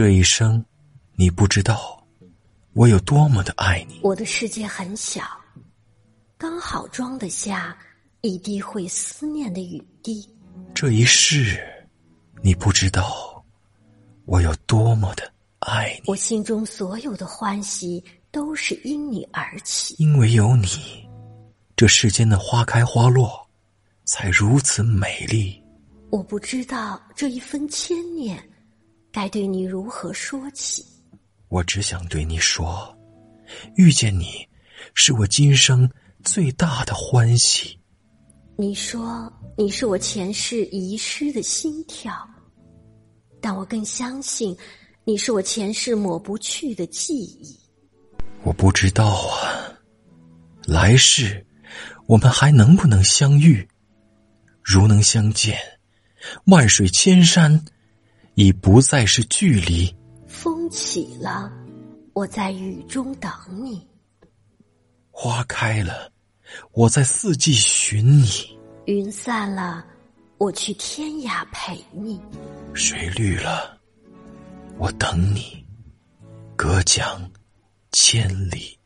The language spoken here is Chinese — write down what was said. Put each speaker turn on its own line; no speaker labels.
这一生，你不知道我有多么的爱你。
我的世界很小。刚好装得下一滴会思念的雨滴。
这一世，你不知道我有多么的爱你。
我心中所有的欢喜都是因你而起。
因为有你，这世间的花开花落才如此美丽。
我不知道这一分牵念该对你如何说起。
我只想对你说，遇见你是我今生。最大的欢喜。
你说你是我前世遗失的心跳，但我更相信你是我前世抹不去的记忆。
我不知道啊，来世我们还能不能相遇？如能相见，万水千山已不再是距离。
风起了，我在雨中等你。
花开了，我在四季寻你；
云散了，我去天涯陪你；
水绿了，我等你，隔江千里。